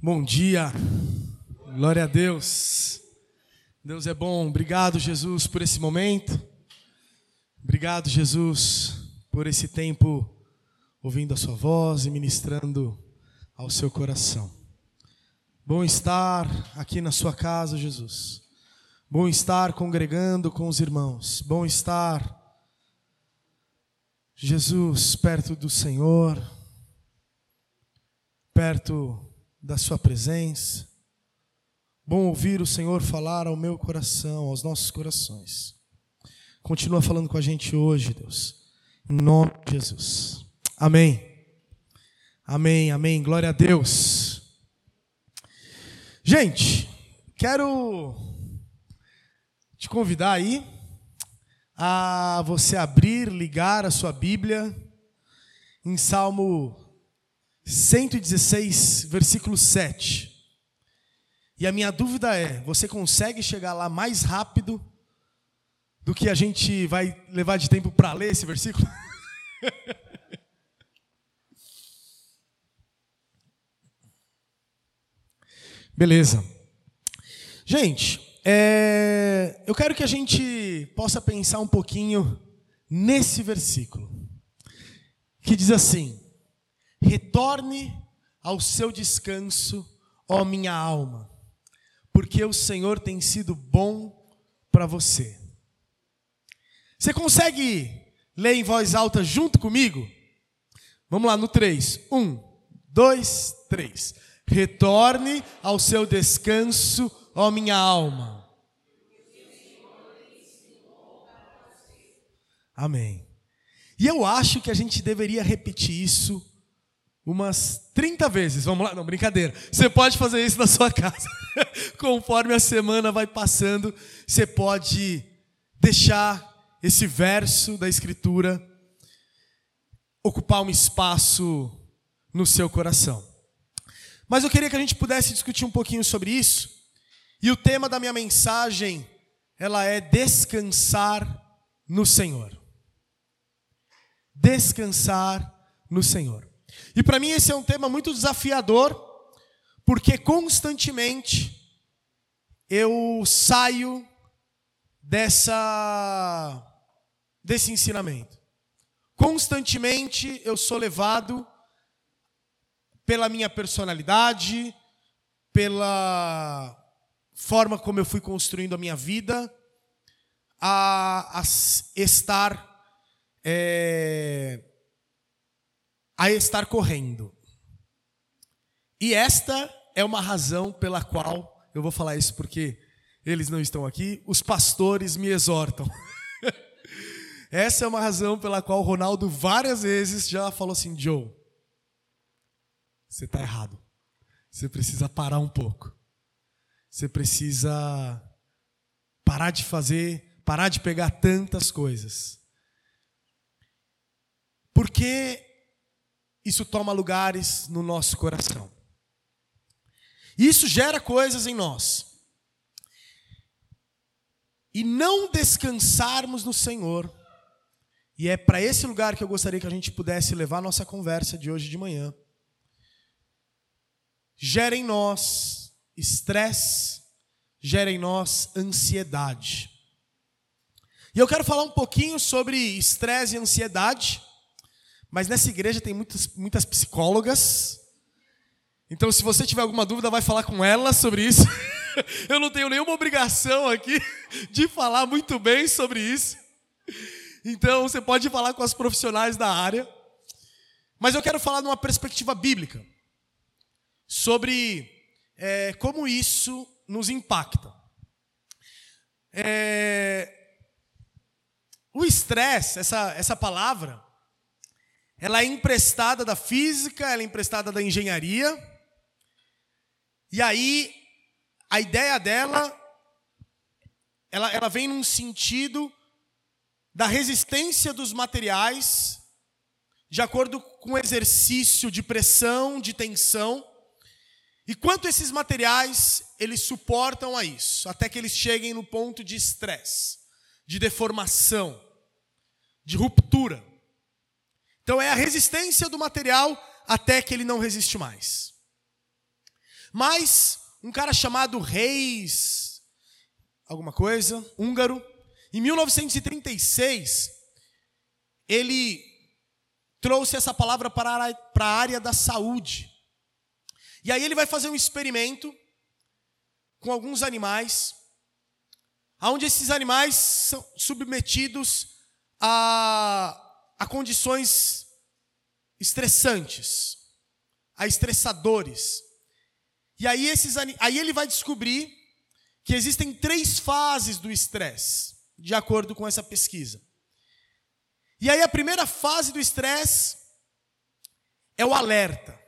Bom dia, glória a Deus. Deus é bom, obrigado, Jesus, por esse momento. Obrigado, Jesus, por esse tempo ouvindo a Sua voz e ministrando ao seu coração. Bom estar aqui na Sua casa, Jesus. Bom estar congregando com os irmãos. Bom estar, Jesus, perto do Senhor, perto da Sua presença. Bom ouvir o Senhor falar ao meu coração, aos nossos corações. Continua falando com a gente hoje, Deus, em nome de Jesus. Amém. Amém, amém. Glória a Deus. Gente, quero te convidar aí a você abrir, ligar a sua Bíblia em Salmo 116, versículo 7. E a minha dúvida é: você consegue chegar lá mais rápido do que a gente vai levar de tempo para ler esse versículo? Beleza. Gente, é, eu quero que a gente possa pensar um pouquinho nesse versículo, que diz assim: Retorne ao seu descanso, ó minha alma, porque o Senhor tem sido bom para você. Você consegue ler em voz alta junto comigo? Vamos lá, no 3. 1, 2, 3. Retorne ao seu descanso, ó minha alma. Amém. E eu acho que a gente deveria repetir isso umas 30 vezes. Vamos lá? Não, brincadeira. Você pode fazer isso na sua casa. Conforme a semana vai passando, você pode deixar esse verso da Escritura ocupar um espaço no seu coração. Mas eu queria que a gente pudesse discutir um pouquinho sobre isso. E o tema da minha mensagem, ela é descansar no Senhor. Descansar no Senhor. E para mim esse é um tema muito desafiador, porque constantemente eu saio dessa desse ensinamento. Constantemente eu sou levado pela minha personalidade, pela forma como eu fui construindo a minha vida, a, a estar é, a estar correndo. E esta é uma razão pela qual, eu vou falar isso porque eles não estão aqui, os pastores me exortam. Essa é uma razão pela qual o Ronaldo várias vezes já falou assim: Joe, você está errado. Você precisa parar um pouco. Você precisa parar de fazer, parar de pegar tantas coisas. Porque isso toma lugares no nosso coração. Isso gera coisas em nós. E não descansarmos no Senhor, e é para esse lugar que eu gostaria que a gente pudesse levar nossa conversa de hoje de manhã, gera em nós estresse, gera em nós ansiedade. E eu quero falar um pouquinho sobre estresse e ansiedade, mas nessa igreja tem muitas, muitas psicólogas. Então, se você tiver alguma dúvida, vai falar com elas sobre isso. Eu não tenho nenhuma obrigação aqui de falar muito bem sobre isso. Então, você pode falar com as profissionais da área. Mas eu quero falar numa perspectiva bíblica sobre é, como isso nos impacta. É, o estresse, essa, essa palavra, ela é emprestada da física, ela é emprestada da engenharia. E aí, a ideia dela, ela, ela vem num sentido da resistência dos materiais, de acordo com o exercício de pressão, de tensão, e quanto esses materiais eles suportam a isso, até que eles cheguem no ponto de estresse, de deformação, de ruptura. Então é a resistência do material até que ele não resiste mais. Mas um cara chamado Reis, alguma coisa, húngaro, em 1936, ele trouxe essa palavra para a área da saúde. E aí ele vai fazer um experimento com alguns animais, onde esses animais são submetidos a, a condições estressantes, a estressadores. E aí, esses, aí ele vai descobrir que existem três fases do estresse, de acordo com essa pesquisa. E aí a primeira fase do estresse é o alerta.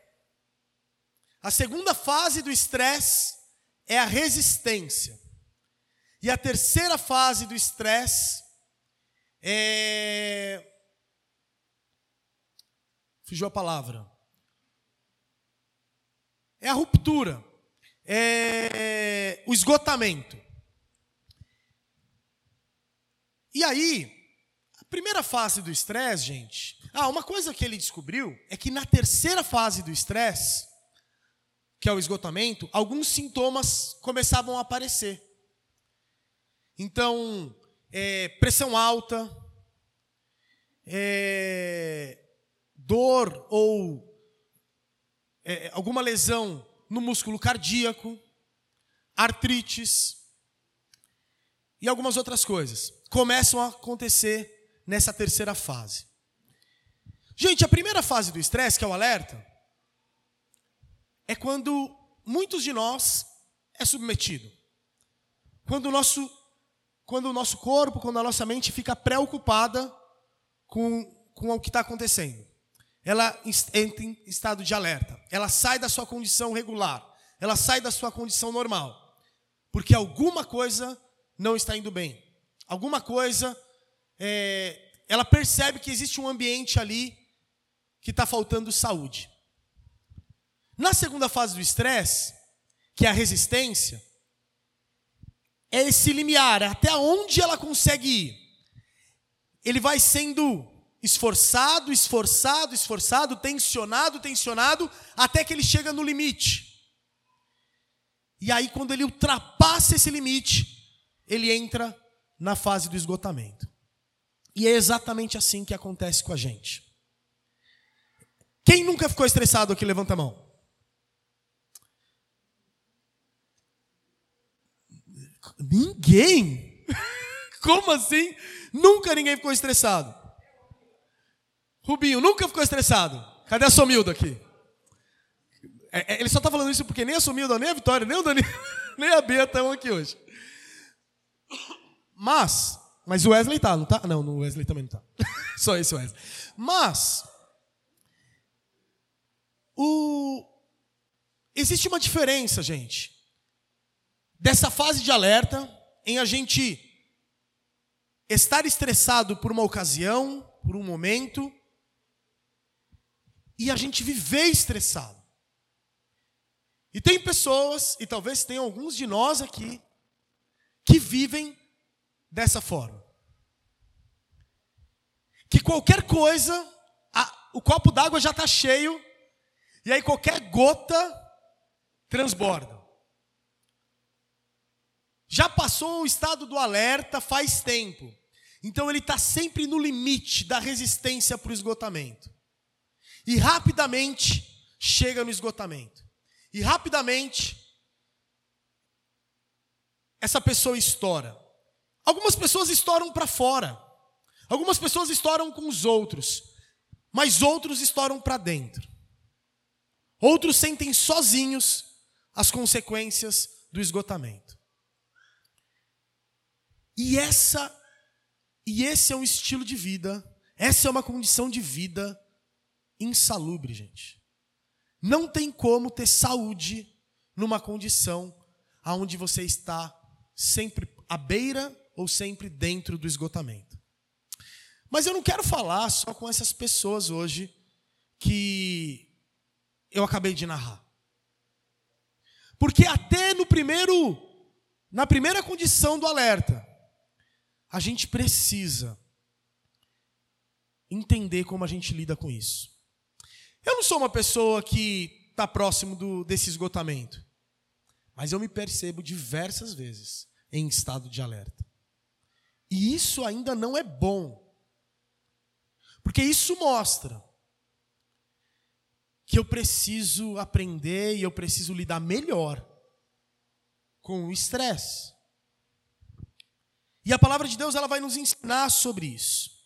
A segunda fase do estresse é a resistência. E a terceira fase do estresse é. Fugiu a palavra. É a ruptura. É o esgotamento. E aí, a primeira fase do estresse, gente. Ah, uma coisa que ele descobriu é que na terceira fase do estresse, que é o esgotamento, alguns sintomas começavam a aparecer. Então, é, pressão alta, é, dor ou é, alguma lesão no músculo cardíaco, artrites e algumas outras coisas começam a acontecer nessa terceira fase. Gente, a primeira fase do estresse, que é o alerta, é quando muitos de nós é submetido. Quando o nosso quando o nosso corpo, quando a nossa mente fica preocupada com, com o que está acontecendo. Ela entra em estado de alerta. Ela sai da sua condição regular. Ela sai da sua condição normal. Porque alguma coisa não está indo bem. Alguma coisa. É, ela percebe que existe um ambiente ali que está faltando saúde. Na segunda fase do estresse, que é a resistência, é esse limiar, até onde ela consegue ir. Ele vai sendo esforçado, esforçado, esforçado, tensionado, tensionado, até que ele chega no limite. E aí, quando ele ultrapassa esse limite, ele entra na fase do esgotamento. E é exatamente assim que acontece com a gente. Quem nunca ficou estressado aqui, levanta a mão. Ninguém? Como assim? Nunca ninguém ficou estressado. Rubinho, nunca ficou estressado. Cadê a Somilda aqui? É, é, ele só está falando isso porque nem a Somilda, nem a Vitória, nem o Danilo, nem a Bia estão aqui hoje. Mas, mas o Wesley tá, não tá? Não, o Wesley também não tá. Só esse Wesley. Mas, o... existe uma diferença, gente dessa fase de alerta, em a gente estar estressado por uma ocasião, por um momento, e a gente viver estressado. E tem pessoas, e talvez tenham alguns de nós aqui, que vivem dessa forma. Que qualquer coisa, a, o copo d'água já está cheio, e aí qualquer gota transborda. Já passou o estado do alerta faz tempo. Então ele está sempre no limite da resistência para o esgotamento. E rapidamente chega no esgotamento. E rapidamente essa pessoa estoura. Algumas pessoas estouram para fora. Algumas pessoas estouram com os outros. Mas outros estouram para dentro. Outros sentem sozinhos as consequências do esgotamento. E essa e esse é um estilo de vida, essa é uma condição de vida insalubre, gente. Não tem como ter saúde numa condição aonde você está sempre à beira ou sempre dentro do esgotamento. Mas eu não quero falar só com essas pessoas hoje que eu acabei de narrar. Porque até no primeiro na primeira condição do alerta, a gente precisa entender como a gente lida com isso. Eu não sou uma pessoa que está próximo do, desse esgotamento. Mas eu me percebo diversas vezes em estado de alerta. E isso ainda não é bom. Porque isso mostra que eu preciso aprender e eu preciso lidar melhor com o estresse. E a palavra de Deus ela vai nos ensinar sobre isso.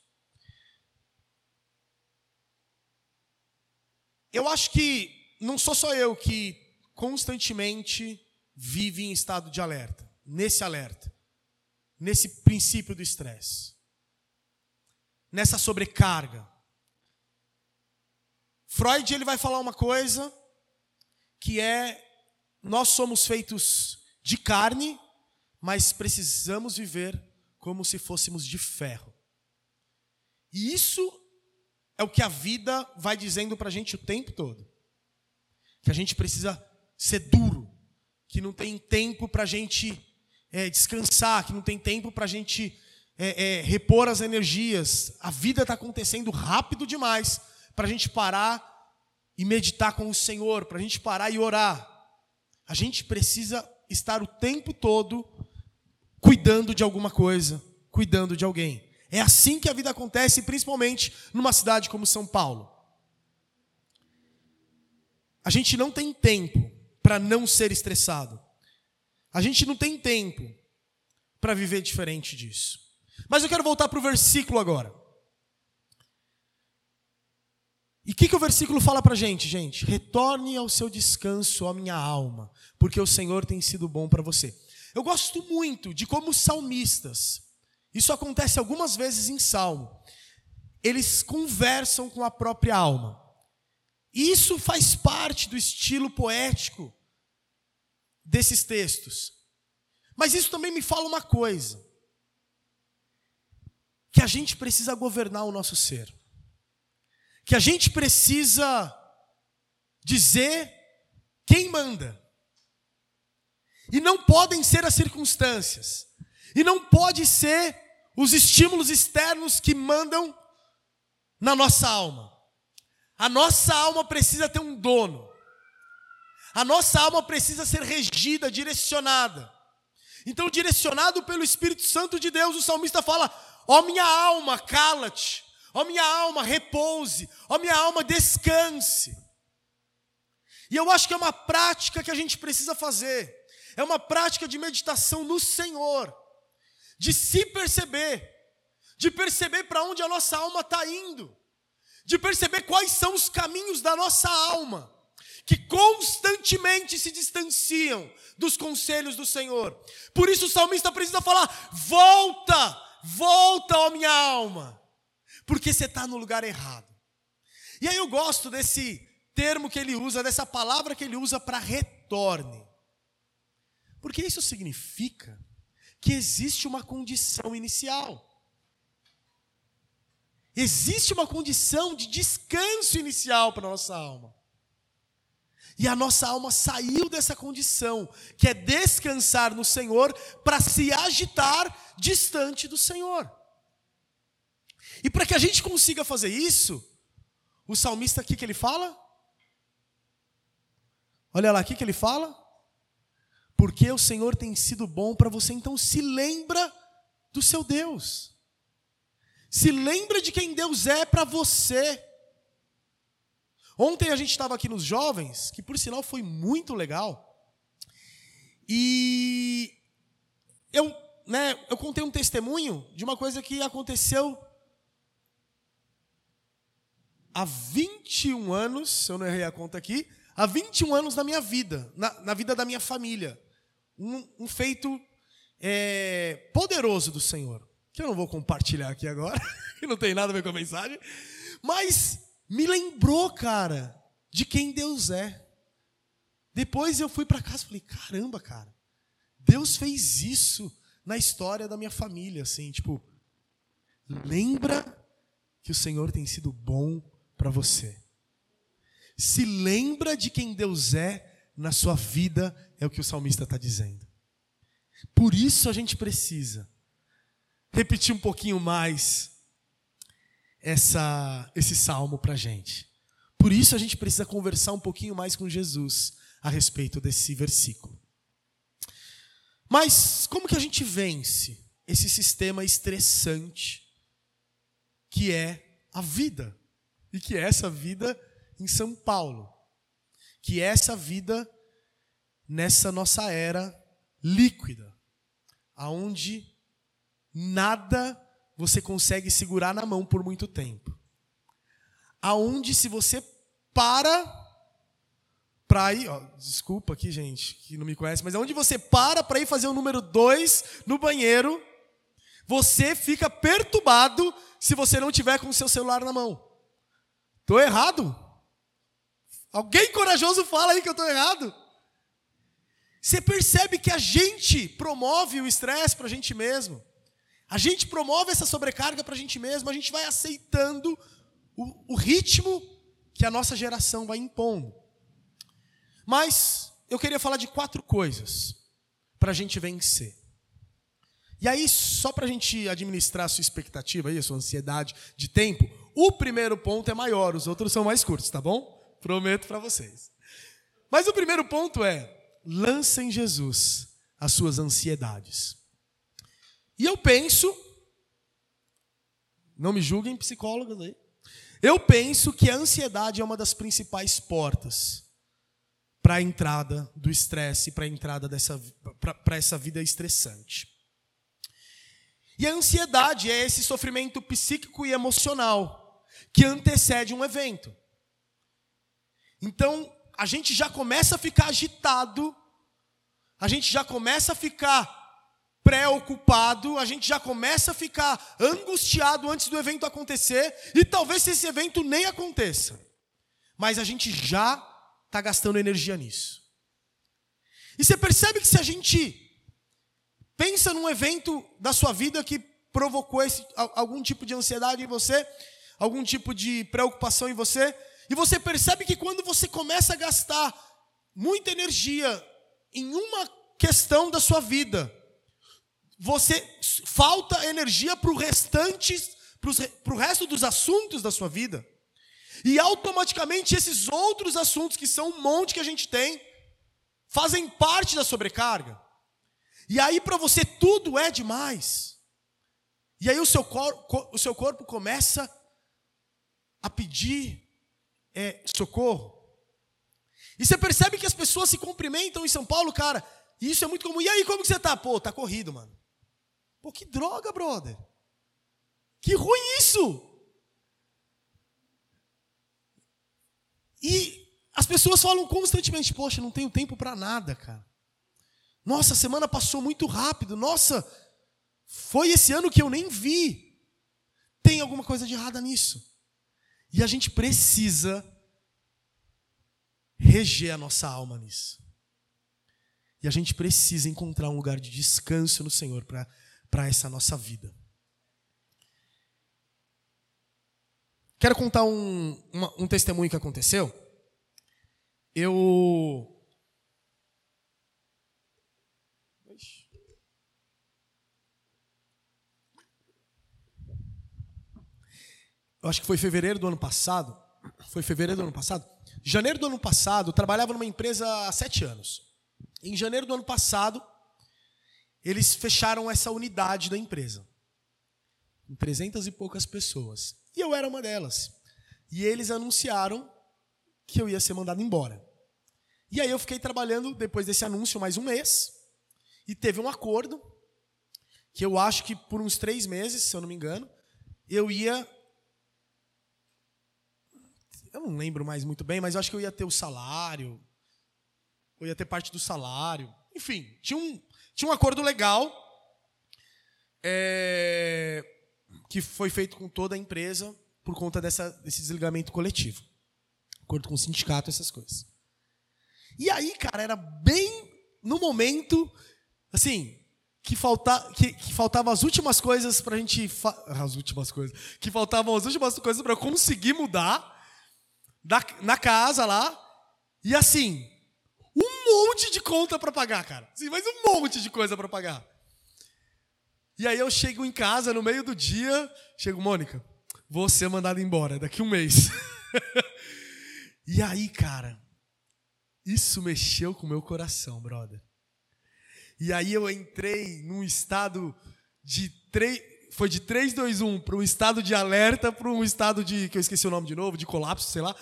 Eu acho que não sou só eu que constantemente vive em estado de alerta, nesse alerta, nesse princípio do estresse, nessa sobrecarga. Freud ele vai falar uma coisa que é nós somos feitos de carne, mas precisamos viver como se fôssemos de ferro. E isso é o que a vida vai dizendo para a gente o tempo todo. Que a gente precisa ser duro, que não tem tempo para a gente é, descansar, que não tem tempo para a gente é, é, repor as energias. A vida está acontecendo rápido demais para a gente parar e meditar com o Senhor, para a gente parar e orar. A gente precisa estar o tempo todo cuidando de alguma coisa, cuidando de alguém. É assim que a vida acontece, principalmente numa cidade como São Paulo. A gente não tem tempo para não ser estressado. A gente não tem tempo para viver diferente disso. Mas eu quero voltar para o versículo agora. E o que, que o versículo fala para a gente, gente? Retorne ao seu descanso, ó minha alma, porque o Senhor tem sido bom para você. Eu gosto muito de como os salmistas, isso acontece algumas vezes em Salmo. Eles conversam com a própria alma. Isso faz parte do estilo poético desses textos. Mas isso também me fala uma coisa: que a gente precisa governar o nosso ser. Que a gente precisa dizer quem manda. E não podem ser as circunstâncias. E não pode ser os estímulos externos que mandam na nossa alma. A nossa alma precisa ter um dono. A nossa alma precisa ser regida, direcionada. Então, direcionado pelo Espírito Santo de Deus, o salmista fala: Ó oh, minha alma, cala-te. Ó oh, minha alma, repouse. Ó oh, minha alma, descanse. E eu acho que é uma prática que a gente precisa fazer. É uma prática de meditação no Senhor de se perceber, de perceber para onde a nossa alma está indo, de perceber quais são os caminhos da nossa alma, que constantemente se distanciam dos conselhos do Senhor. Por isso o salmista precisa falar: volta, volta, ó minha alma, porque você está no lugar errado. E aí eu gosto desse termo que ele usa, dessa palavra que ele usa para retorne. Porque isso significa que existe uma condição inicial. Existe uma condição de descanso inicial para a nossa alma. E a nossa alma saiu dessa condição, que é descansar no Senhor, para se agitar distante do Senhor. E para que a gente consiga fazer isso, o salmista aqui que ele fala? Olha lá, aqui que ele fala? Porque o Senhor tem sido bom para você, então se lembra do seu Deus. Se lembra de quem Deus é para você. Ontem a gente estava aqui nos jovens, que por sinal foi muito legal. E eu, né, eu contei um testemunho de uma coisa que aconteceu há 21 anos, se eu não errei a conta aqui, há 21 anos na minha vida, na, na vida da minha família. Um, um feito é, poderoso do Senhor, que eu não vou compartilhar aqui agora, que não tem nada a ver com a mensagem, mas me lembrou, cara, de quem Deus é. Depois eu fui para casa e falei: caramba, cara, Deus fez isso na história da minha família, assim, tipo, lembra que o Senhor tem sido bom para você. Se lembra de quem Deus é na sua vida, é o que o salmista está dizendo. Por isso a gente precisa repetir um pouquinho mais essa, esse salmo para a gente. Por isso a gente precisa conversar um pouquinho mais com Jesus a respeito desse versículo. Mas como que a gente vence esse sistema estressante que é a vida? E que é essa vida em São Paulo? Que é essa vida nessa nossa era líquida, aonde nada você consegue segurar na mão por muito tempo. Aonde se você para para ir, ó, desculpa aqui, gente, que não me conhece, mas aonde você para para ir fazer o número dois no banheiro, você fica perturbado se você não tiver com o seu celular na mão. Tô errado? Alguém corajoso fala aí que eu tô errado? Você percebe que a gente promove o estresse para a gente mesmo. A gente promove essa sobrecarga para a gente mesmo. A gente vai aceitando o, o ritmo que a nossa geração vai impondo. Mas eu queria falar de quatro coisas para a gente vencer. E aí, só para a gente administrar a sua expectativa aí, a sua ansiedade de tempo, o primeiro ponto é maior, os outros são mais curtos, tá bom? Prometo para vocês. Mas o primeiro ponto é: lança em Jesus as suas ansiedades. E eu penso, não me julguem psicólogos aí, eu penso que a ansiedade é uma das principais portas para a entrada do estresse, para a entrada dessa para essa vida estressante. E a ansiedade é esse sofrimento psíquico e emocional que antecede um evento. Então, a gente já começa a ficar agitado, a gente já começa a ficar preocupado, a gente já começa a ficar angustiado antes do evento acontecer, e talvez esse evento nem aconteça, mas a gente já está gastando energia nisso. E você percebe que se a gente pensa num evento da sua vida que provocou esse, algum tipo de ansiedade em você, algum tipo de preocupação em você, e você percebe que quando você começa a gastar muita energia em uma questão da sua vida, você falta energia para o restante, para o resto dos assuntos da sua vida. E automaticamente esses outros assuntos, que são um monte que a gente tem, fazem parte da sobrecarga. E aí para você tudo é demais. E aí o seu, corpo, o seu corpo começa a pedir é, socorro. E você percebe que as pessoas se cumprimentam em São Paulo, cara. E isso é muito comum. E aí, como que você tá? Pô, tá corrido, mano. Pô, que droga, brother. Que ruim isso. E as pessoas falam constantemente: Poxa, não tenho tempo para nada, cara. Nossa, a semana passou muito rápido. Nossa, foi esse ano que eu nem vi. Tem alguma coisa de errada nisso. E a gente precisa reger a nossa alma nisso. E a gente precisa encontrar um lugar de descanso no Senhor para essa nossa vida. Quero contar um, uma, um testemunho que aconteceu. Eu. Eu acho que foi fevereiro do ano passado. Foi fevereiro do ano passado? Janeiro do ano passado, eu trabalhava numa empresa há sete anos. Em janeiro do ano passado, eles fecharam essa unidade da empresa. Com trezentas e poucas pessoas. E eu era uma delas. E eles anunciaram que eu ia ser mandado embora. E aí eu fiquei trabalhando, depois desse anúncio, mais um mês. E teve um acordo, que eu acho que por uns três meses, se eu não me engano, eu ia eu não lembro mais muito bem, mas eu acho que eu ia ter o salário, eu ia ter parte do salário. Enfim, tinha um, tinha um acordo legal é, que foi feito com toda a empresa por conta dessa, desse desligamento coletivo. Acordo com o sindicato, essas coisas. E aí, cara, era bem no momento, assim, que, falta, que, que faltavam as últimas coisas para a gente. As últimas coisas. Que faltavam as últimas coisas para conseguir mudar na casa lá, e assim, um monte de conta para pagar, cara. Assim, mas um monte de coisa para pagar. E aí eu chego em casa no meio do dia, chego, Mônica, vou ser mandado embora daqui um mês. e aí, cara, isso mexeu com o meu coração, brother. E aí eu entrei num estado de três. Foi de 3, 2, 1 para um estado de alerta para um estado de. que eu esqueci o nome de novo, de colapso, sei lá.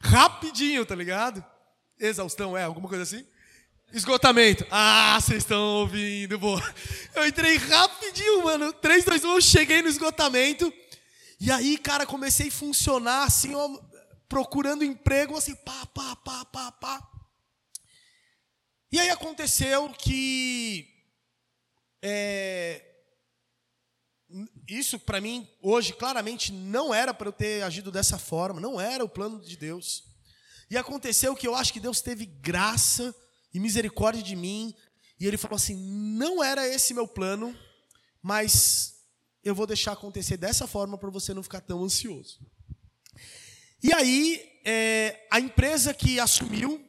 Rapidinho, tá ligado? Exaustão, é, alguma coisa assim. Esgotamento. Ah, vocês estão ouvindo, boa. Eu entrei rapidinho, mano. 3, 2, 1, eu cheguei no esgotamento. E aí, cara, comecei a funcionar assim, ó, procurando emprego, assim, pá, pá, pá, pá, pá. E aí aconteceu que é, isso para mim hoje claramente não era para eu ter agido dessa forma, não era o plano de Deus. E aconteceu que eu acho que Deus teve graça e misericórdia de mim, e ele falou assim: "Não era esse meu plano, mas eu vou deixar acontecer dessa forma para você não ficar tão ansioso". E aí, é, a empresa que assumiu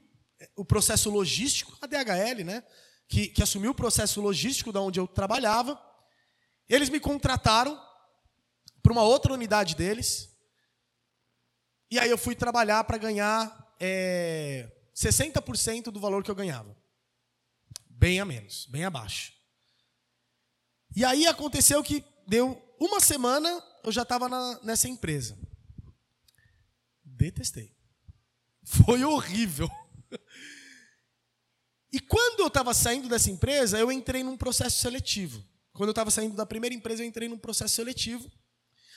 o processo logístico, a DHL, né? Que, que assumiu o processo logístico da onde eu trabalhava. Eles me contrataram para uma outra unidade deles. E aí eu fui trabalhar para ganhar é, 60% do valor que eu ganhava. Bem a menos, bem abaixo. E aí aconteceu que deu uma semana, eu já estava nessa empresa. Detestei. Foi horrível. E quando eu estava saindo dessa empresa, eu entrei num processo seletivo. Quando eu estava saindo da primeira empresa, eu entrei num processo seletivo.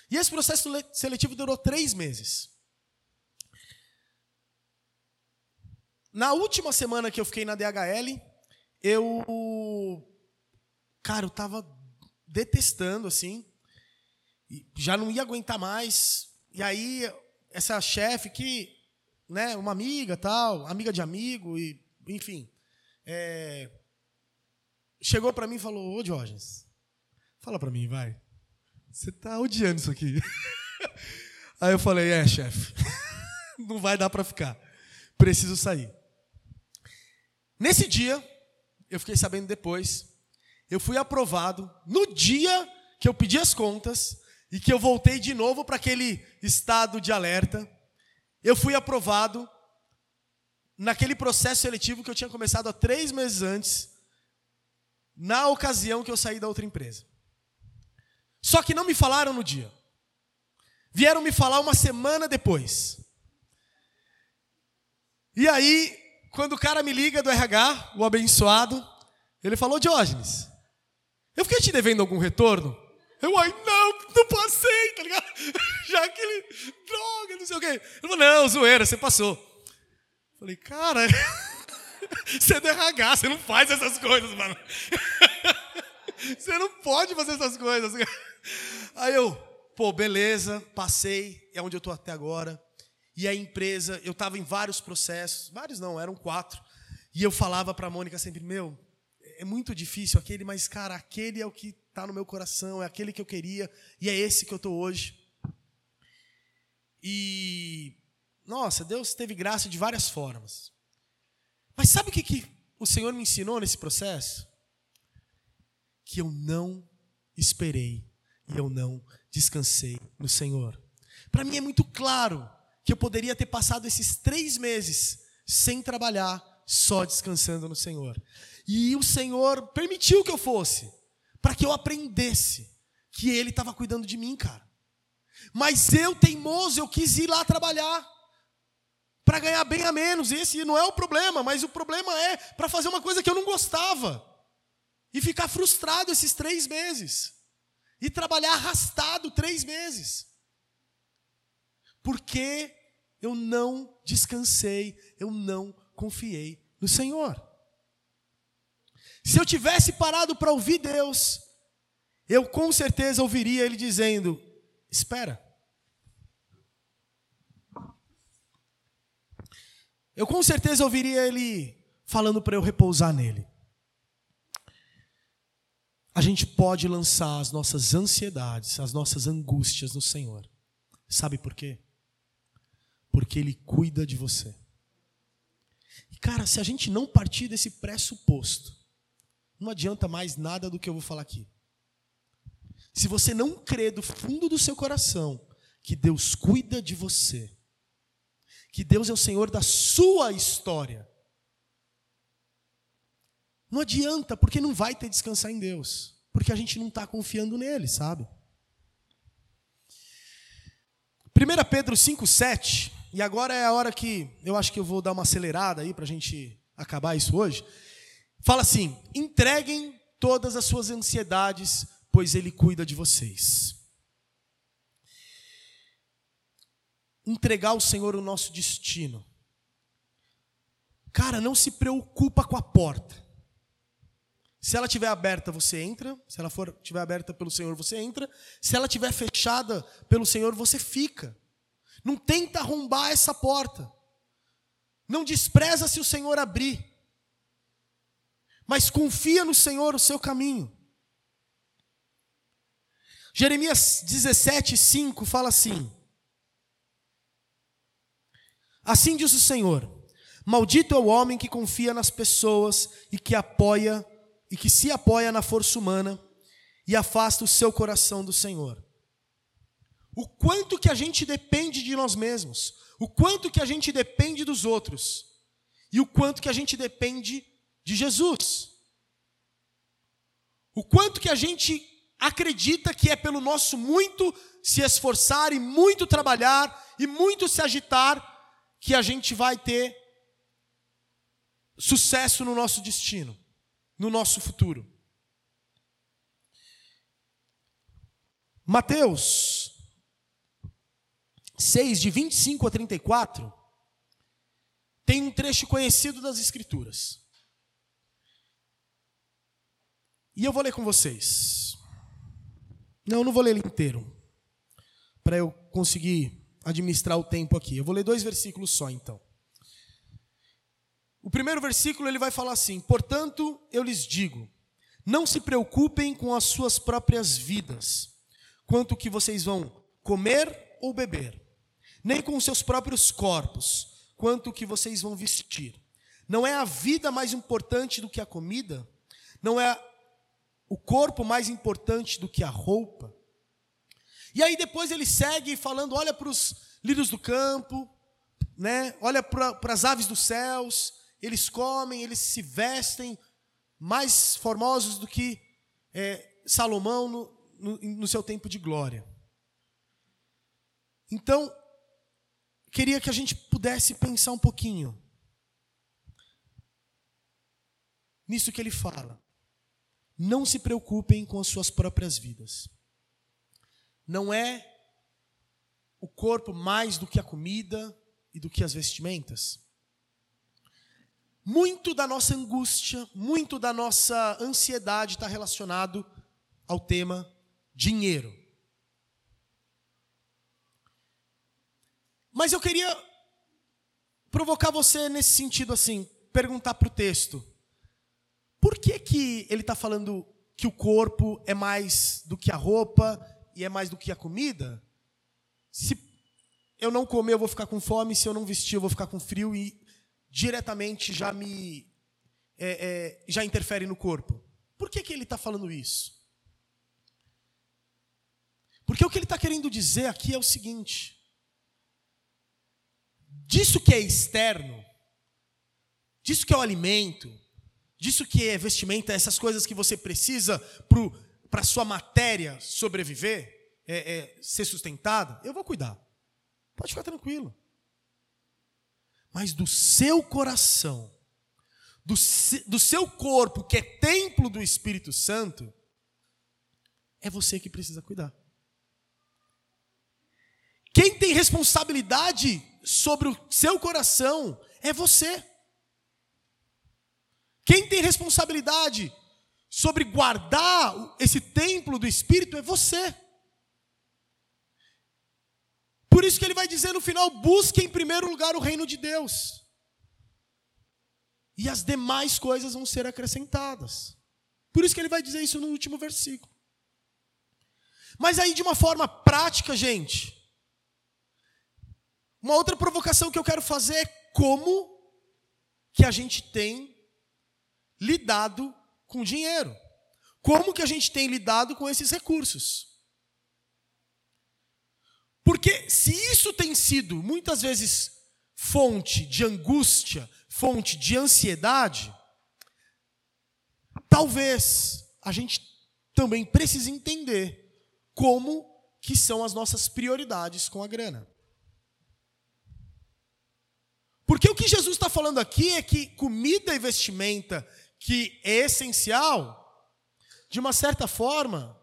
E esse processo seletivo durou três meses. Na última semana que eu fiquei na DHL, eu. Cara, eu estava detestando, assim. Já não ia aguentar mais. E aí, essa chefe que né, uma amiga tal, amiga de amigo, e, enfim. É, chegou para mim e falou: Ô Diógenes, fala para mim, vai. Você tá odiando isso aqui. Aí eu falei: É, chefe, não vai dar para ficar. Preciso sair. Nesse dia, eu fiquei sabendo depois, eu fui aprovado no dia que eu pedi as contas e que eu voltei de novo para aquele estado de alerta eu fui aprovado naquele processo seletivo que eu tinha começado há três meses antes, na ocasião que eu saí da outra empresa. Só que não me falaram no dia. Vieram me falar uma semana depois. E aí, quando o cara me liga do RH, o abençoado, ele falou: Diógenes, eu fiquei te devendo algum retorno? Eu, ai, não, não passei, tá ligado? Já que ele, droga, não sei o quê. Ele falou, não, zoeira, você passou. Falei, cara, você é do RH, você não faz essas coisas, mano. Você não pode fazer essas coisas. Aí eu, pô, beleza, passei, é onde eu tô até agora. E a empresa, eu estava em vários processos, vários não, eram quatro. E eu falava para a Mônica sempre, meu, é muito difícil aquele, mas cara, aquele é o que está no meu coração, é aquele que eu queria e é esse que eu estou hoje. E, nossa, Deus teve graça de várias formas. Mas sabe o que, que o Senhor me ensinou nesse processo? Que eu não esperei e eu não descansei no Senhor. Para mim é muito claro que eu poderia ter passado esses três meses sem trabalhar, só descansando no Senhor. E o Senhor permitiu que eu fosse para que eu aprendesse que ele estava cuidando de mim, cara. Mas eu, teimoso, eu quis ir lá trabalhar para ganhar bem a menos. Esse não é o problema, mas o problema é para fazer uma coisa que eu não gostava e ficar frustrado esses três meses e trabalhar arrastado três meses, porque eu não descansei, eu não confiei no Senhor. Se eu tivesse parado para ouvir Deus, eu com certeza ouviria Ele dizendo: Espera. Eu com certeza ouviria Ele falando para eu repousar nele. A gente pode lançar as nossas ansiedades, as nossas angústias no Senhor. Sabe por quê? Porque Ele cuida de você. E cara, se a gente não partir desse pressuposto, não adianta mais nada do que eu vou falar aqui. Se você não crê do fundo do seu coração que Deus cuida de você, que Deus é o Senhor da sua história, Não adianta, porque não vai ter descansar em Deus. Porque a gente não está confiando nele, sabe? 1 Pedro 5,7, e agora é a hora que eu acho que eu vou dar uma acelerada aí para a gente acabar isso hoje. Fala assim: entreguem todas as suas ansiedades, pois Ele cuida de vocês. Entregar ao Senhor o nosso destino. Cara, não se preocupa com a porta. Se ela estiver aberta, você entra. Se ela for estiver aberta pelo Senhor, você entra. Se ela estiver fechada pelo Senhor, você fica. Não tenta arrombar essa porta. Não despreza se o Senhor abrir. Mas confia no Senhor o seu caminho. Jeremias 17, 5 fala assim: Assim diz o Senhor: Maldito é o homem que confia nas pessoas e que apoia e que se apoia na força humana e afasta o seu coração do Senhor. O quanto que a gente depende de nós mesmos, o quanto que a gente depende dos outros e o quanto que a gente depende de Jesus. O quanto que a gente acredita que é pelo nosso muito se esforçar e muito trabalhar e muito se agitar que a gente vai ter sucesso no nosso destino no nosso futuro. Mateus 6, de 25 a 34, tem um trecho conhecido das Escrituras. E eu vou ler com vocês. Não, não vou ler ele inteiro, para eu conseguir administrar o tempo aqui. Eu vou ler dois versículos só, então. O primeiro versículo ele vai falar assim: Portanto, eu lhes digo, não se preocupem com as suas próprias vidas, quanto que vocês vão comer ou beber, nem com os seus próprios corpos, quanto que vocês vão vestir. Não é a vida mais importante do que a comida? Não é o corpo mais importante do que a roupa? E aí depois ele segue falando: olha para os lírios do campo, né? olha para as aves dos céus, eles comem, eles se vestem mais formosos do que é, Salomão no, no, no seu tempo de glória. Então, queria que a gente pudesse pensar um pouquinho nisso que ele fala. Não se preocupem com as suas próprias vidas. Não é o corpo mais do que a comida e do que as vestimentas? Muito da nossa angústia, muito da nossa ansiedade está relacionado ao tema dinheiro. Mas eu queria provocar você nesse sentido assim, perguntar para o texto: por que que ele está falando que o corpo é mais do que a roupa e é mais do que a comida? Se eu não comer, eu vou ficar com fome, se eu não vestir, eu vou ficar com frio e diretamente já me é, é, já interfere no corpo. Por que, que ele está falando isso? Porque o que ele está querendo dizer aqui é o seguinte: disso que é externo, disso que é o alimento, disso que é vestimenta, essas coisas que você precisa para a sua matéria sobreviver, é, é, ser sustentada, eu vou cuidar. Pode ficar tranquilo mas do seu coração, do, do seu corpo, que é templo do Espírito Santo, é você que precisa cuidar. Quem tem responsabilidade sobre o seu coração é você. Quem tem responsabilidade sobre guardar esse templo do Espírito é você. Por isso que ele vai dizer no final: busque em primeiro lugar o reino de Deus. E as demais coisas vão ser acrescentadas. Por isso que ele vai dizer isso no último versículo. Mas aí, de uma forma prática, gente, uma outra provocação que eu quero fazer é como que a gente tem lidado com dinheiro. Como que a gente tem lidado com esses recursos? Porque se isso tem sido muitas vezes fonte de angústia, fonte de ansiedade, talvez a gente também precise entender como que são as nossas prioridades com a grana. Porque o que Jesus está falando aqui é que comida e vestimenta, que é essencial, de uma certa forma,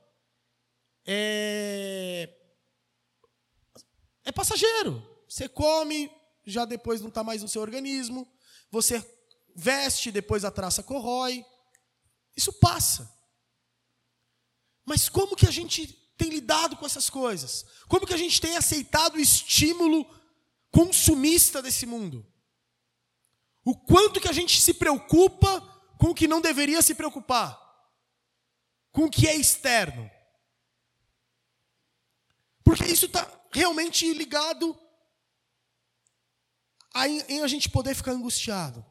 é, é passageiro. Você come, já depois não está mais no seu organismo. Você veste, depois a traça corrói. Isso passa. Mas como que a gente tem lidado com essas coisas? Como que a gente tem aceitado o estímulo consumista desse mundo? O quanto que a gente se preocupa com o que não deveria se preocupar? Com o que é externo? Porque isso está realmente ligado em a gente poder ficar angustiado.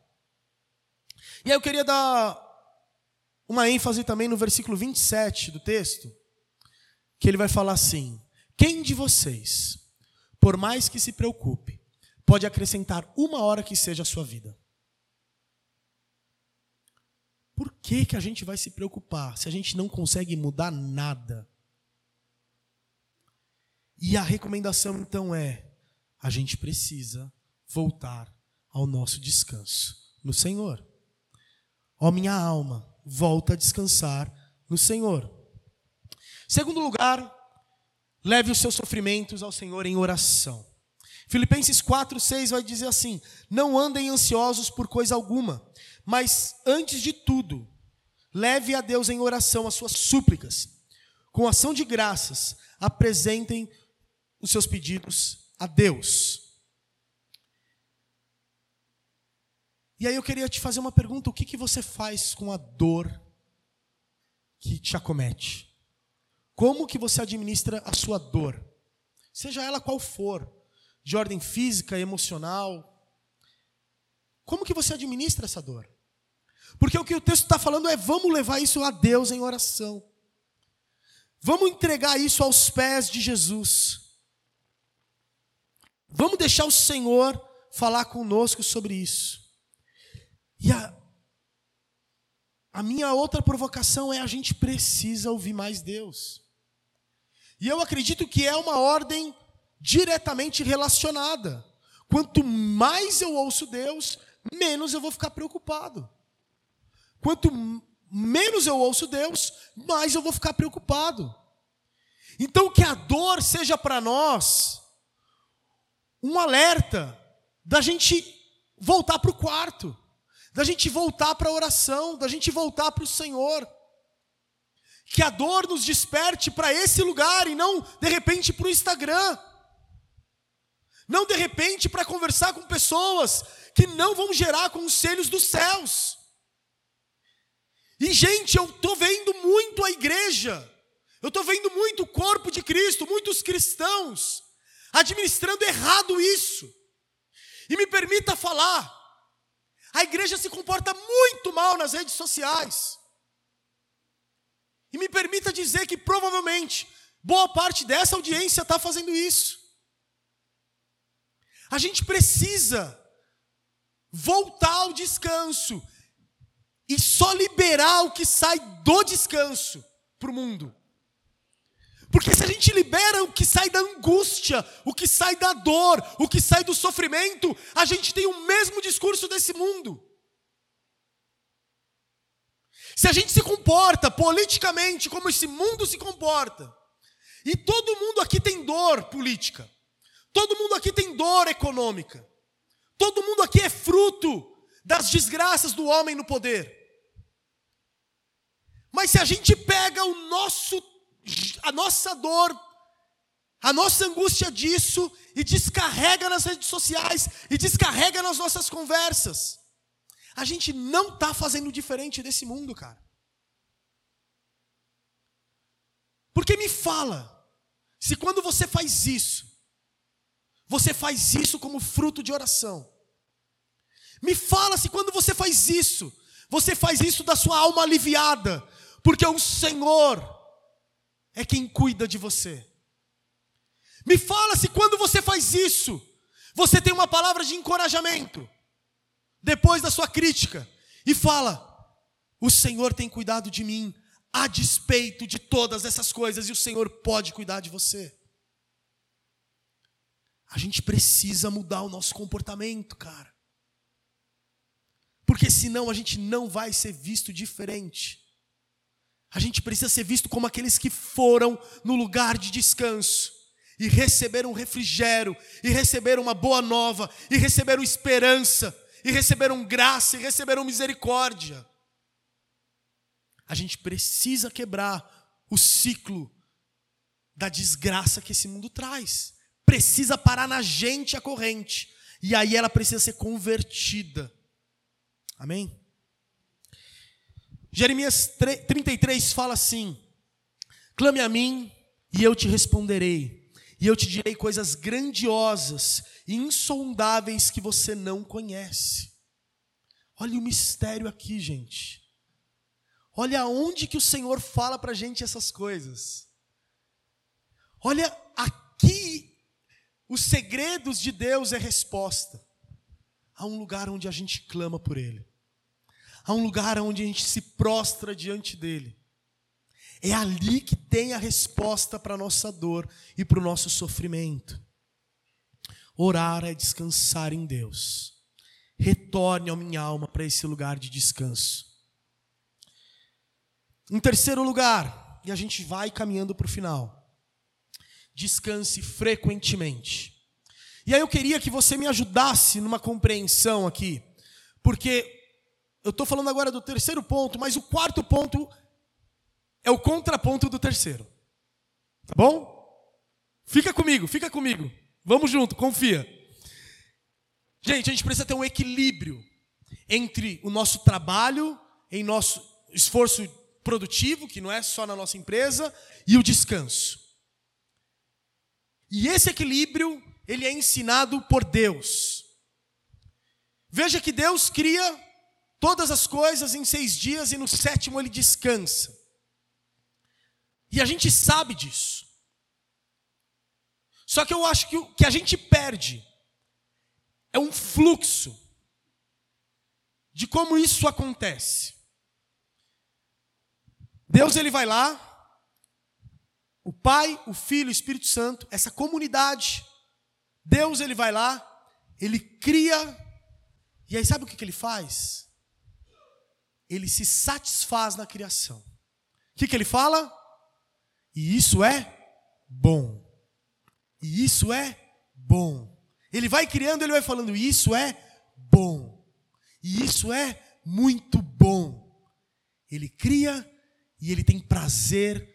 E aí eu queria dar uma ênfase também no versículo 27 do texto, que ele vai falar assim: Quem de vocês, por mais que se preocupe, pode acrescentar uma hora que seja a sua vida? Por que, que a gente vai se preocupar se a gente não consegue mudar nada? E a recomendação então é: a gente precisa voltar ao nosso descanso no Senhor. Ó minha alma, volta a descansar no Senhor. Segundo lugar, leve os seus sofrimentos ao Senhor em oração. Filipenses 4, 6 vai dizer assim: Não andem ansiosos por coisa alguma, mas antes de tudo, leve a Deus em oração as suas súplicas. Com ação de graças, apresentem os seus pedidos a Deus. E aí eu queria te fazer uma pergunta: o que, que você faz com a dor que te acomete? Como que você administra a sua dor? Seja ela qual for, de ordem física, emocional. Como que você administra essa dor? Porque o que o texto está falando é: vamos levar isso a Deus em oração. Vamos entregar isso aos pés de Jesus. Vamos deixar o Senhor falar conosco sobre isso. E a, a minha outra provocação é: a gente precisa ouvir mais Deus. E eu acredito que é uma ordem diretamente relacionada. Quanto mais eu ouço Deus, menos eu vou ficar preocupado. Quanto menos eu ouço Deus, mais eu vou ficar preocupado. Então, que a dor seja para nós um alerta da gente voltar para o quarto da gente voltar para a oração, da gente voltar para o Senhor. Que a dor nos desperte para esse lugar e não de repente para o Instagram. Não de repente para conversar com pessoas que não vão gerar conselhos dos céus. E gente, eu estou vendo muito a igreja, eu estou vendo muito o corpo de Cristo, muitos cristãos, administrando errado isso. E me permita falar, a igreja se comporta muito mal nas redes sociais. E me permita dizer que provavelmente boa parte dessa audiência está fazendo isso. A gente precisa voltar ao descanso e só liberar o que sai do descanso para o mundo. Porque se a gente libera o que sai da angústia, o que sai da dor, o que sai do sofrimento, a gente tem o mesmo discurso desse mundo. Se a gente se comporta politicamente como esse mundo se comporta, e todo mundo aqui tem dor política, todo mundo aqui tem dor econômica, todo mundo aqui é fruto das desgraças do homem no poder. Mas se a gente pega o nosso a nossa dor, a nossa angústia disso e descarrega nas redes sociais e descarrega nas nossas conversas. A gente não está fazendo diferente desse mundo, cara. Porque me fala, se quando você faz isso, você faz isso como fruto de oração. Me fala se quando você faz isso, você faz isso da sua alma aliviada, porque o Senhor é quem cuida de você. Me fala se quando você faz isso, você tem uma palavra de encorajamento, depois da sua crítica, e fala: O Senhor tem cuidado de mim, a despeito de todas essas coisas, e o Senhor pode cuidar de você. A gente precisa mudar o nosso comportamento, cara. Porque senão a gente não vai ser visto diferente. A gente precisa ser visto como aqueles que foram no lugar de descanso e receberam refrigério, e receberam uma boa nova, e receberam esperança, e receberam graça, e receberam misericórdia. A gente precisa quebrar o ciclo da desgraça que esse mundo traz. Precisa parar na gente a corrente. E aí ela precisa ser convertida. Amém? Jeremias 33 fala assim: Clame a mim e eu te responderei, e eu te direi coisas grandiosas e insondáveis que você não conhece. Olha o mistério aqui, gente. Olha aonde que o Senhor fala para a gente essas coisas. Olha aqui, os segredos de Deus é resposta. Há um lugar onde a gente clama por Ele. Há um lugar onde a gente se prostra diante dEle. É ali que tem a resposta para a nossa dor e para o nosso sofrimento. Orar é descansar em Deus. Retorne a minha alma para esse lugar de descanso. Em terceiro lugar, e a gente vai caminhando para o final. Descanse frequentemente. E aí eu queria que você me ajudasse numa compreensão aqui, porque eu estou falando agora do terceiro ponto, mas o quarto ponto é o contraponto do terceiro. Tá bom? Fica comigo, fica comigo. Vamos junto, confia. Gente, a gente precisa ter um equilíbrio entre o nosso trabalho, em nosso esforço produtivo, que não é só na nossa empresa, e o descanso. E esse equilíbrio ele é ensinado por Deus. Veja que Deus cria todas as coisas em seis dias e no sétimo ele descansa. E a gente sabe disso. Só que eu acho que o que a gente perde é um fluxo de como isso acontece. Deus ele vai lá, o Pai, o Filho, o Espírito Santo, essa comunidade Deus ele vai lá, ele cria, e aí sabe o que, que ele faz? Ele se satisfaz na criação. O que, que ele fala? E isso é bom. E isso é bom. Ele vai criando, ele vai falando, isso é bom. E isso é muito bom. Ele cria e ele tem prazer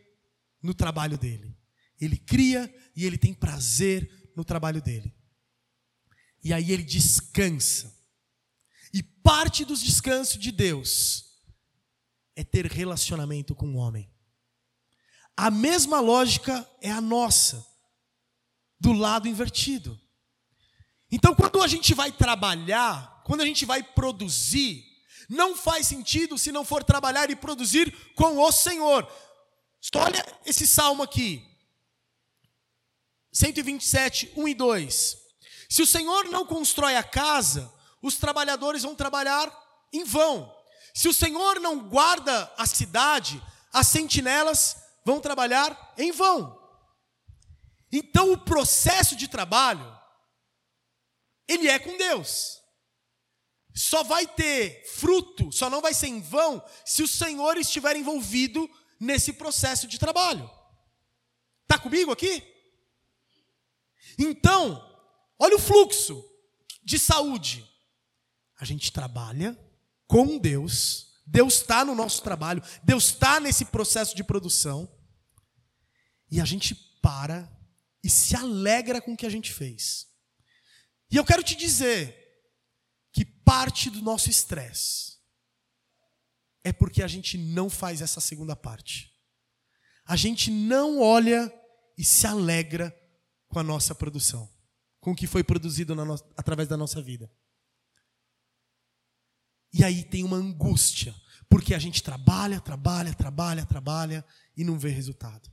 no trabalho dele. Ele cria e ele tem prazer no trabalho dele. E aí ele descansa. E parte dos descansos de Deus é ter relacionamento com o homem. A mesma lógica é a nossa, do lado invertido. Então, quando a gente vai trabalhar, quando a gente vai produzir, não faz sentido se não for trabalhar e produzir com o Senhor. Olha esse salmo aqui. 127, 1 e 2. Se o Senhor não constrói a casa, os trabalhadores vão trabalhar em vão. Se o Senhor não guarda a cidade, as sentinelas vão trabalhar em vão. Então o processo de trabalho ele é com Deus. Só vai ter fruto, só não vai ser em vão se o Senhor estiver envolvido nesse processo de trabalho. Tá comigo aqui? Então, olha o fluxo de saúde. A gente trabalha com Deus, Deus está no nosso trabalho, Deus está nesse processo de produção, e a gente para e se alegra com o que a gente fez. E eu quero te dizer que parte do nosso estresse é porque a gente não faz essa segunda parte. A gente não olha e se alegra com a nossa produção, com o que foi produzido no... através da nossa vida. E aí tem uma angústia, porque a gente trabalha, trabalha, trabalha, trabalha e não vê resultado.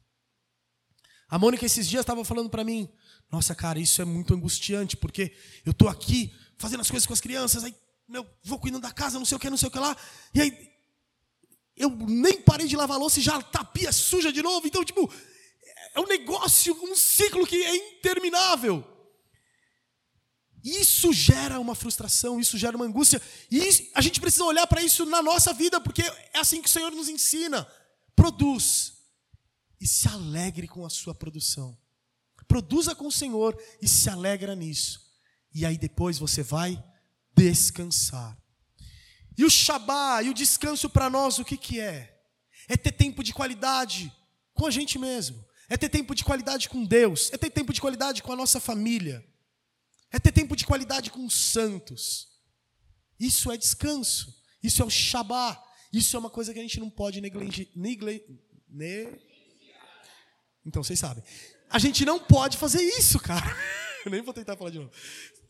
A Mônica esses dias estava falando para mim, nossa cara, isso é muito angustiante, porque eu estou aqui fazendo as coisas com as crianças, aí meu, vou cuidando da casa, não sei o que, não sei o que lá, e aí eu nem parei de lavar louça e já a pia suja de novo. Então, tipo, é um negócio, um ciclo que é interminável. Isso gera uma frustração, isso gera uma angústia. E a gente precisa olhar para isso na nossa vida, porque é assim que o Senhor nos ensina. Produz e se alegre com a sua produção. Produza com o Senhor e se alegra nisso. E aí depois você vai descansar. E o Shabá e o descanso para nós, o que, que é? É ter tempo de qualidade com a gente mesmo. É ter tempo de qualidade com Deus. É ter tempo de qualidade com a nossa família. É ter tempo de qualidade com os santos. Isso é descanso. Isso é o Shabá. Isso é uma coisa que a gente não pode negligenciar. Ne... Então, vocês sabem. A gente não pode fazer isso, cara. Eu nem vou tentar falar de novo.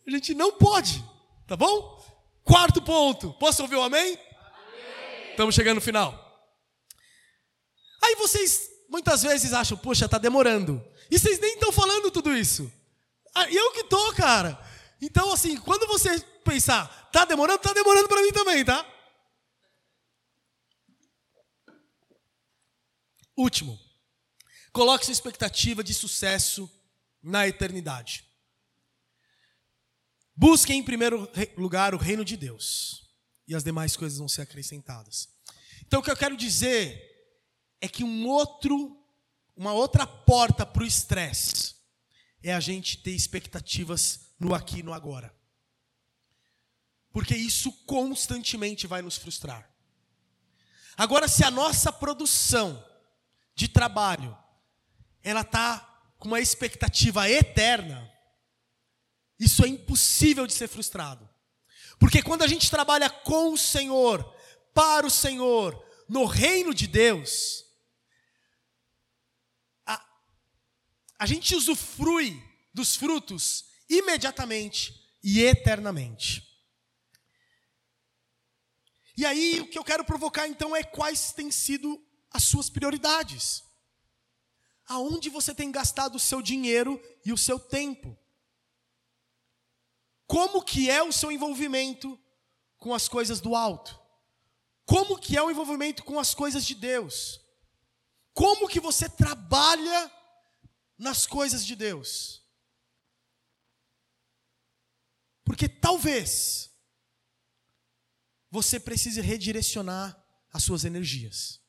A gente não pode. Tá bom? Quarto ponto. Posso ouvir o amém? amém? Estamos chegando no final. Aí vocês muitas vezes acham, poxa, tá demorando. E vocês nem estão falando tudo isso. Ah, eu que tô, cara. Então, assim, quando você pensar, tá demorando, tá demorando para mim também, tá? Último. Coloque sua expectativa de sucesso na eternidade. Busque em primeiro lugar o reino de Deus, e as demais coisas vão ser acrescentadas. Então, o que eu quero dizer é que um outro, uma outra porta para o estresse é a gente ter expectativas no aqui e no agora. Porque isso constantemente vai nos frustrar. Agora, se a nossa produção de trabalho ela está com uma expectativa eterna, isso é impossível de ser frustrado. Porque quando a gente trabalha com o Senhor, para o Senhor, no reino de Deus, a gente usufrui dos frutos imediatamente e eternamente. E aí, o que eu quero provocar então é quais têm sido as suas prioridades. Aonde você tem gastado o seu dinheiro e o seu tempo? Como que é o seu envolvimento com as coisas do alto? Como que é o envolvimento com as coisas de Deus? Como que você trabalha nas coisas de Deus? Porque talvez você precise redirecionar as suas energias.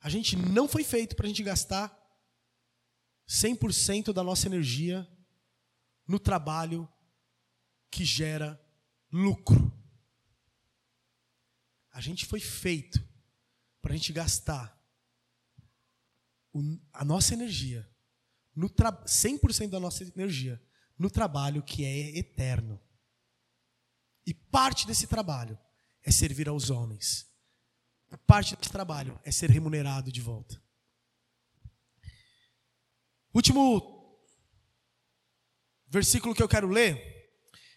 A gente não foi feito para a gente gastar 100% da nossa energia no trabalho que gera lucro. A gente foi feito para a gente gastar a nossa energia, no 100% da nossa energia, no trabalho que é eterno. E parte desse trabalho é servir aos homens. Parte desse trabalho é ser remunerado de volta. Último versículo que eu quero ler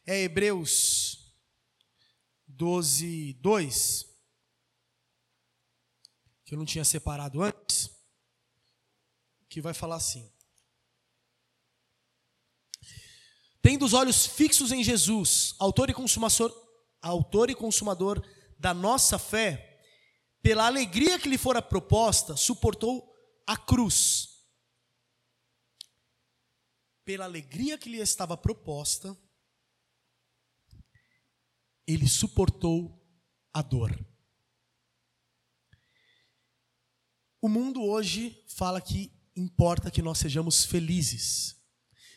é Hebreus 12, 2, que eu não tinha separado antes, que vai falar assim: Tendo os olhos fixos em Jesus, autor e consumador, autor e consumador da nossa fé, pela alegria que lhe fora proposta, suportou a cruz pela alegria que lhe estava proposta, ele suportou a dor. O mundo hoje fala que importa que nós sejamos felizes.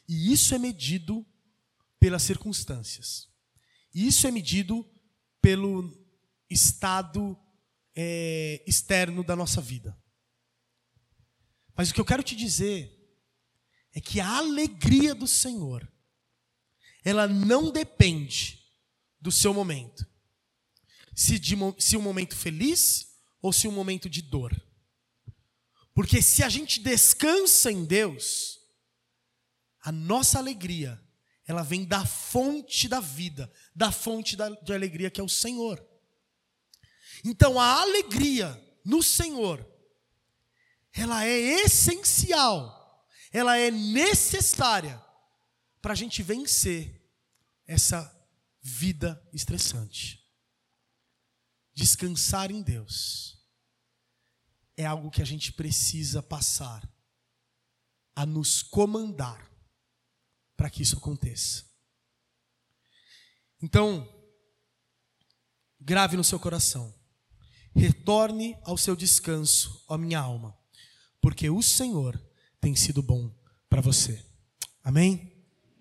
E isso é medido pelas circunstâncias. E isso é medido pelo estado é, externo da nossa vida. Mas o que eu quero te dizer é que a alegria do Senhor, ela não depende do seu momento. Se, de, se um momento feliz ou se um momento de dor. Porque se a gente descansa em Deus, a nossa alegria, ela vem da fonte da vida, da fonte da, de alegria que é o Senhor. Então a alegria no Senhor, ela é essencial ela é necessária para a gente vencer essa vida estressante. descansar em Deus é algo que a gente precisa passar a nos comandar para que isso aconteça. Então, grave no seu coração. Retorne ao seu descanso, ó minha alma, porque o Senhor tem sido bom para você. Amém?